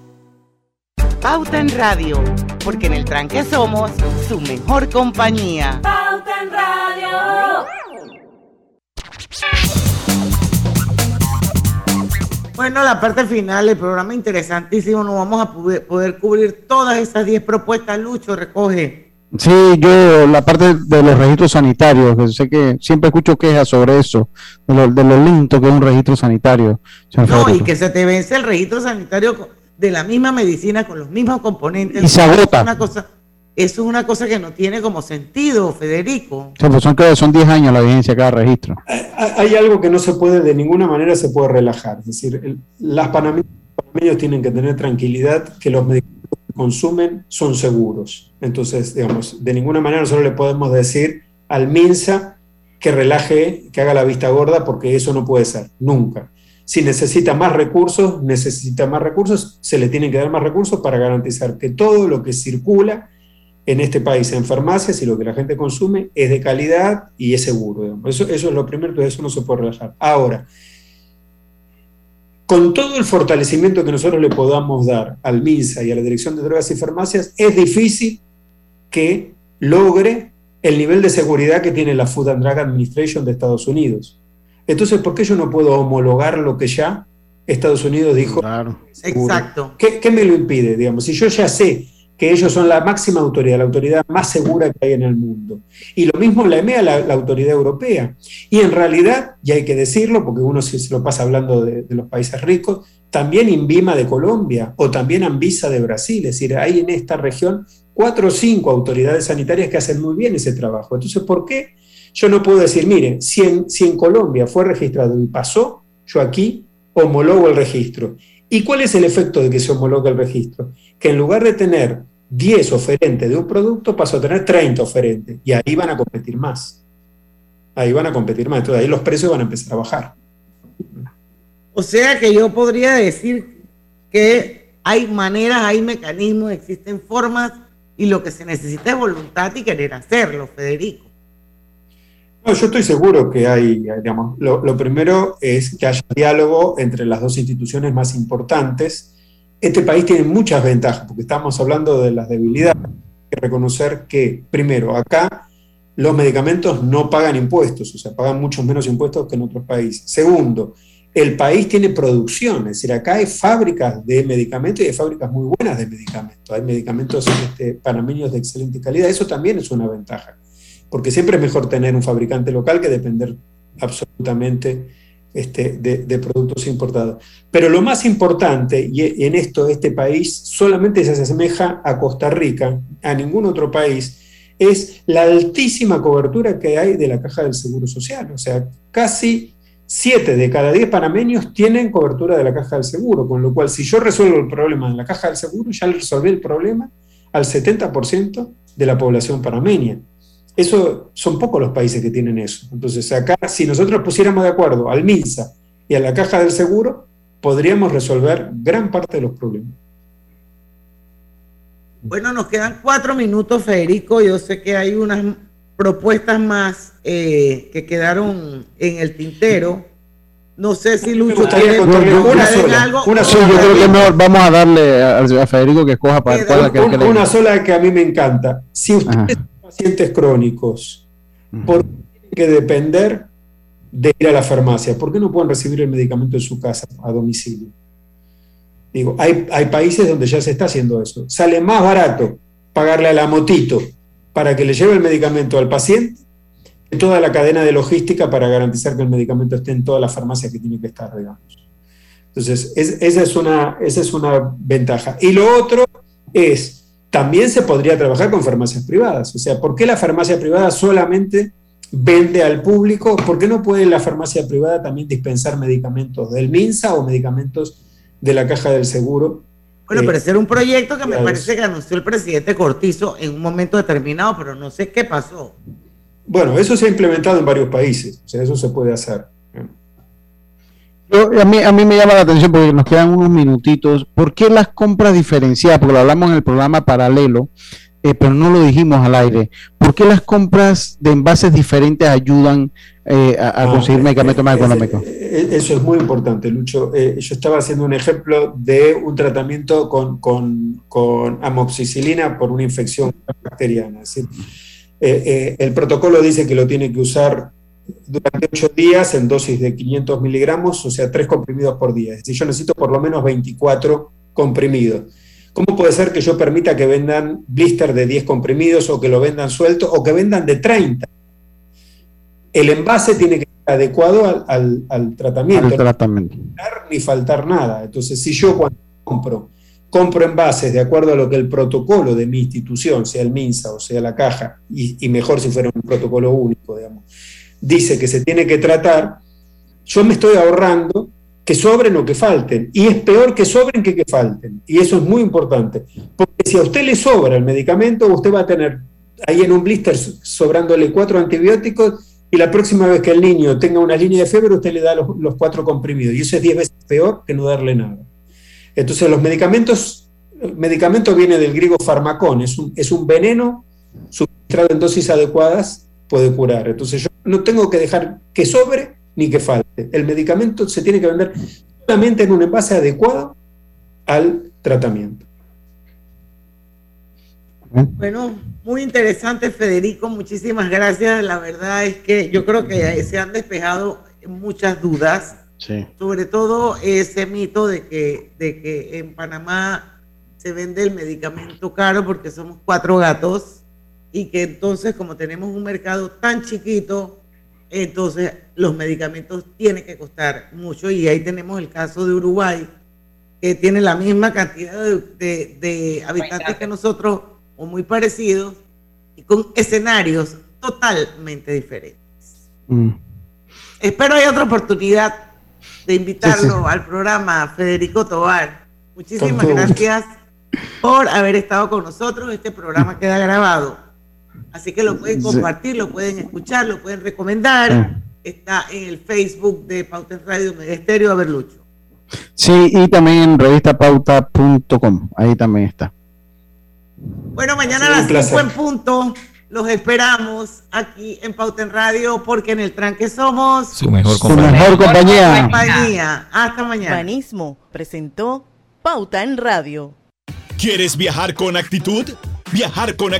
Speaker 5: Pauta en Radio, porque en el tranque somos su mejor compañía.
Speaker 29: Pauta en Radio.
Speaker 5: Bueno, la parte final del programa interesantísimo. No vamos a poder, cubrir todas esas 10 propuestas. Lucho, recoge.
Speaker 6: Sí, yo la parte de los registros sanitarios, que sé que siempre escucho quejas sobre eso, de lo, de lo lento que es un registro sanitario.
Speaker 5: No, y que se te vence el registro sanitario de la misma medicina con los mismos componentes.
Speaker 6: Y se agota.
Speaker 5: Es una cosa, eso es una cosa que no tiene como sentido, Federico.
Speaker 6: Pues son, son 10 años la vigencia de cada registro.
Speaker 15: Hay algo que no se puede, de ninguna manera se puede relajar. Es decir, las panameños tienen que tener tranquilidad que los medicamentos que consumen son seguros. Entonces, digamos, de ninguna manera nosotros le podemos decir al MINSA que relaje, que haga la vista gorda, porque eso no puede ser, nunca. Si necesita más recursos, necesita más recursos, se le tienen que dar más recursos para garantizar que todo lo que circula en este país en farmacias y lo que la gente consume es de calidad y es seguro. Eso, es lo primero, entonces eso no se puede relajar. Ahora, con todo el fortalecimiento que nosotros le podamos dar al MINSA y a la Dirección de Drogas y Farmacias, es difícil que logre el nivel de seguridad que tiene la Food and Drug Administration de Estados Unidos. Entonces, ¿por qué yo no puedo homologar lo que ya Estados Unidos dijo?
Speaker 5: Exacto.
Speaker 15: ¿Qué, ¿Qué, me lo impide? Digamos, si yo ya sé que ellos son la máxima autoridad, la autoridad más segura que hay en el mundo. Y lo mismo la EMEA, la, la autoridad europea. Y en realidad, y hay que decirlo, porque uno se, se lo pasa hablando de, de, los países ricos, también INVIMA de Colombia o también ANVISA de Brasil. Es decir, hay en esta región cuatro o cinco autoridades sanitarias que hacen muy bien ese trabajo. Entonces, ¿por qué yo no puedo decir, mire, si en, Colombia fue registrado y pasó, yo aquí homologo el registro? ¿Y cuál es el efecto de que se homologue el registro? Que en lugar de tener 10 oferentes de un producto, paso a tener 30 oferentes. Y ahí van a competir más. Ahí van a competir más. Entonces ahí los precios van a empezar a bajar.
Speaker 5: O sea que yo podría decir que hay maneras, hay mecanismos, existen formas y lo que se necesita es voluntad y querer hacerlo, Federico.
Speaker 15: No, yo estoy seguro que hay, digamos, lo, primero es que haya diálogo entre las dos instituciones más importantes este país tiene muchas ventajas, porque estamos hablando de las debilidades. Hay que reconocer que, primero, acá los medicamentos no pagan impuestos, o sea, pagan muchos menos impuestos que en otros países. Segundo, el país tiene producción, es decir, acá hay fábricas de medicamentos y hay fábricas muy buenas de medicamentos. Hay medicamentos este, panameños de excelente calidad, eso también es una ventaja, porque siempre es mejor tener un fabricante local que depender absolutamente este, de, de, productos importados. Pero lo más importante, y en esto este país solamente se asemeja a Costa Rica, a ningún otro país, es la altísima cobertura que hay de la caja del Seguro Social. O sea, casi 7 de cada 10 panameños tienen cobertura de la caja del seguro, con lo cual si yo resuelvo el problema en la caja del seguro, ya resolví el problema al 70% de la población panameña. Eso son pocos los países que tienen eso. Entonces, acá, si nosotros pusiéramos de acuerdo al MINSA y a la caja del seguro, podríamos resolver gran parte de los problemas.
Speaker 5: Bueno, nos quedan cuatro minutos, Federico. Yo sé que hay unas propuestas más eh, que quedaron en el tintero. No sé si Lucho quiere
Speaker 6: una sola, algo. Una sola. Yo creo que mejor vamos a darle a, a Federico que escoja para
Speaker 15: cuál que, que Una sola que a mí me encanta. Si usted pacientes crónicos, ¿por qué tienen que depender de ir a la farmacia? ¿Por qué no pueden recibir el medicamento en su casa, a domicilio? Digo, hay, hay países donde ya se está haciendo eso. Sale más barato pagarle a la motito para que le lleve el medicamento al paciente que toda la cadena de logística para garantizar que el medicamento esté en todas las farmacias que tiene que estar, digamos. Entonces, es, esa, es una, esa es una ventaja. Y lo otro es también se podría trabajar con farmacias privadas. O sea, ¿por qué la farmacia privada solamente vende al público? ¿Por qué no puede la farmacia privada también dispensar medicamentos del MINSA o medicamentos de la caja del seguro?
Speaker 5: Bueno, pero ese era un proyecto que me parece que anunció el presidente Cortizo en un momento determinado, pero no sé qué pasó.
Speaker 15: Bueno, eso se ha implementado en varios países, o sea, eso se puede hacer.
Speaker 6: Yo, a, mí, a mí me llama la atención porque nos quedan unos minutitos. ¿Por qué las compras diferenciadas? Porque lo hablamos en el programa paralelo, eh, pero no lo dijimos al aire. ¿Por qué las compras de envases diferentes ayudan eh, a, a, conseguir ah, medicamentos más económicos?
Speaker 15: Eh, eso es muy importante, Lucho. Eh, yo estaba haciendo un ejemplo de un tratamiento con, con, con amoxicilina por una infección bacteriana. El protocolo dice que lo tiene que usar durante ocho días en dosis de 500 miligramos, o sea, tres comprimidos por día. Es decir, yo necesito por lo menos 24 comprimidos. ¿Cómo puede ser que yo permita que vendan blister de 10 comprimidos o que lo vendan suelto o que vendan de 30? El envase tiene que ser adecuado al, al, al tratamiento.
Speaker 6: Al tratamiento.
Speaker 15: No ni faltar nada. Entonces, si yo cuando compro, compro envases de acuerdo a lo que el protocolo de mi institución, sea el MINSA o sea la caja, y, y mejor si fuera un protocolo único, digamos, dice que se tiene que tratar, yo me estoy ahorrando que sobren o que falten. Y es peor que sobren que que falten. Y eso es muy importante. Porque si a usted le sobra el medicamento, usted va a tener ahí en un blister sobrándole cuatro antibióticos y la próxima vez que el niño tenga una línea de fiebre, usted le da los, cuatro comprimidos. Y eso es diez veces peor que no darle nada. Entonces los medicamentos, el medicamento viene del griego farmacón, es un, es un veneno suministrado en dosis adecuadas, puede curar. Entonces yo no tengo que dejar que sobre ni que falte. El medicamento se tiene que vender solamente en un envase adecuado al tratamiento.
Speaker 5: Bueno, muy interesante, Federico. Muchísimas gracias. La verdad es que yo creo que se han despejado muchas dudas.
Speaker 6: Sí.
Speaker 5: Sobre todo ese mito de que, de que en Panamá se vende el medicamento caro porque somos cuatro gatos y que entonces como tenemos un mercado tan chiquito, entonces los medicamentos tienen que costar mucho y ahí tenemos el caso de Uruguay, que tiene la misma cantidad de, de- de habitantes que nosotros o muy parecidos y con escenarios totalmente diferentes.
Speaker 6: Mm.
Speaker 5: Espero hay otra oportunidad de invitarlo al programa Federico Tobar. Muchísimas gracias por haber estado con nosotros. Este programa queda grabado. Así que lo pueden
Speaker 6: Sí.
Speaker 5: compartir, lo pueden escuchar, lo pueden recomendar. Está en el Facebook de Pauta en Radio Mega Estéreo. A ver, Lucho.
Speaker 6: Sí, y también en revistapauta.com, ahí también está.
Speaker 5: Bueno, mañana a las
Speaker 6: un
Speaker 5: 5 en punto los esperamos aquí en Pauta en Radio porque en el tranque somos
Speaker 10: Su mejor
Speaker 6: Su compañía. mejor compañía.
Speaker 5: compañía. Hasta mañana.
Speaker 30: Urbanismo presentó Pauta en Radio.
Speaker 31: ¿Quieres viajar con actitud? Viajar con actitud